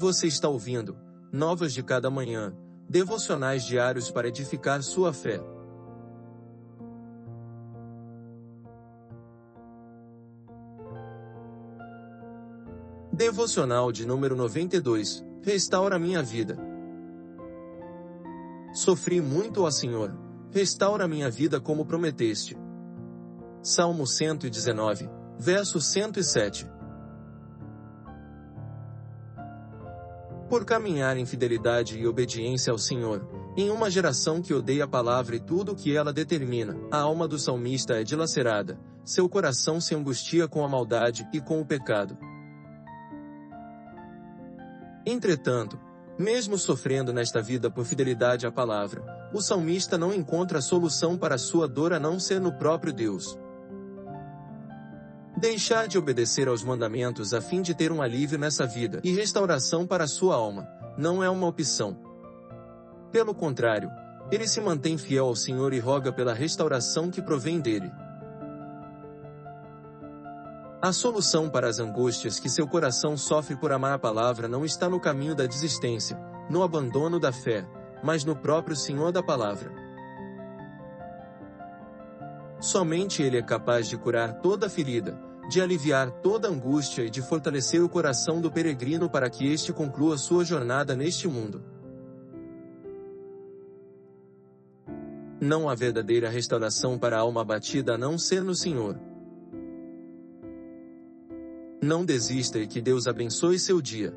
Você está ouvindo Novas de Cada Manhã, devocionais diários para edificar sua fé. Devocional de número 92 Restaura minha vida. Sofri muito, ó Senhor, restaura minha vida como prometeste. Salmo 119, verso 107. Por caminhar em fidelidade e obediência ao Senhor, em uma geração que odeia a palavra e tudo o que ela determina, a alma do salmista é dilacerada, seu coração se angustia com a maldade e com o pecado. Entretanto, mesmo sofrendo nesta vida por fidelidade à palavra, o salmista não encontra solução para sua dor a não ser no próprio Deus. Deixar de obedecer aos mandamentos a fim de ter um alívio nessa vida e restauração para sua alma, não é uma opção. Pelo contrário, ele se mantém fiel ao Senhor e roga pela restauração que provém dele. A solução para as angústias que seu coração sofre por amar a palavra não está no caminho da desistência, no abandono da fé, mas no próprio Senhor da palavra. Somente Ele é capaz de curar toda ferida, de aliviar toda angústia e de fortalecer o coração do peregrino para que este conclua sua jornada neste mundo. Não há verdadeira restauração para a alma abatida a não ser no Senhor. Não desista e que Deus abençoe seu dia.